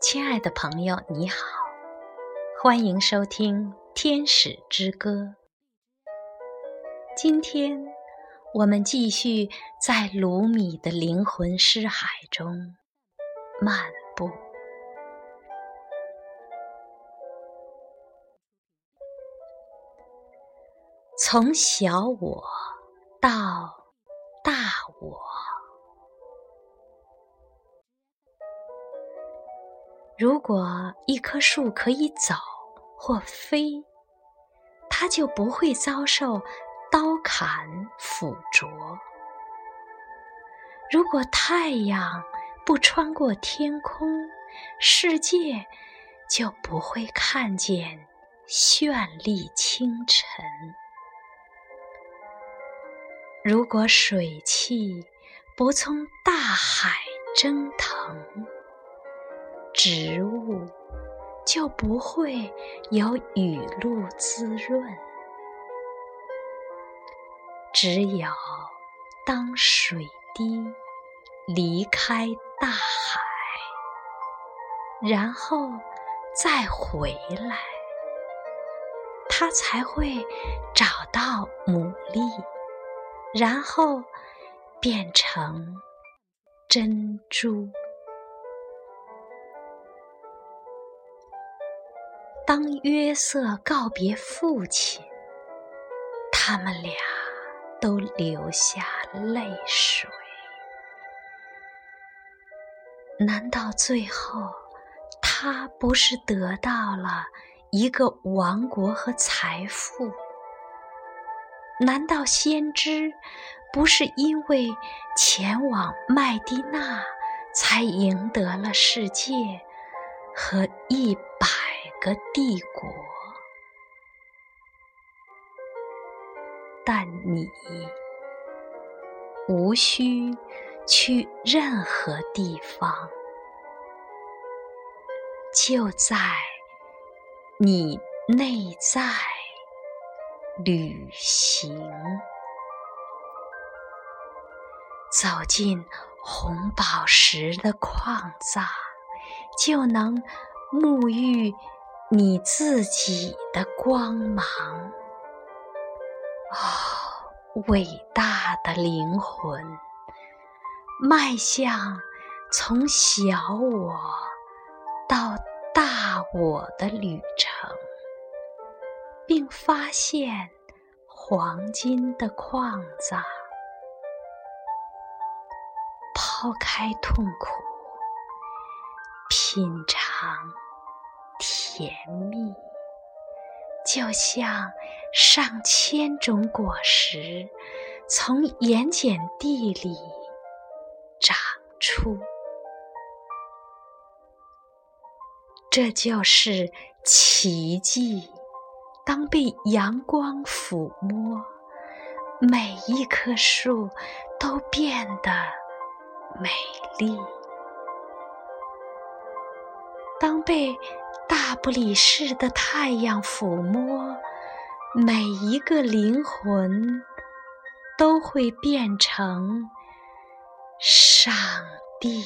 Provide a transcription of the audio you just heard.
亲爱的朋友，你好，欢迎收听《天使之歌》。今天我们继续在卢米的灵魂诗海中漫步，从小我到大我。如果一棵树可以走或飞，它就不会遭受刀砍斧啄；如果太阳不穿过天空，世界就不会看见绚丽清晨；如果水汽不从大海蒸腾，植物就不会有雨露滋润。只有当水滴离开大海，然后再回来，它才会找到牡蛎，然后变成珍珠。当约瑟告别父亲，他们俩都流下泪水。难道最后他不是得到了一个王国和财富？难道先知不是因为前往麦地那才赢得了世界和一百？个帝国，但你无需去任何地方，就在你内在旅行，走进红宝石的矿藏，就能沐浴。你自己的光芒，哦，伟大的灵魂，迈向从小我到大我的旅程，并发现黄金的矿藏，抛开痛苦，品尝。甜蜜，就像上千种果实从盐碱地里长出。这就是奇迹。当被阳光抚摸，每一棵树都变得美丽。当被大不里士的太阳抚摸，每一个灵魂都会变成上帝。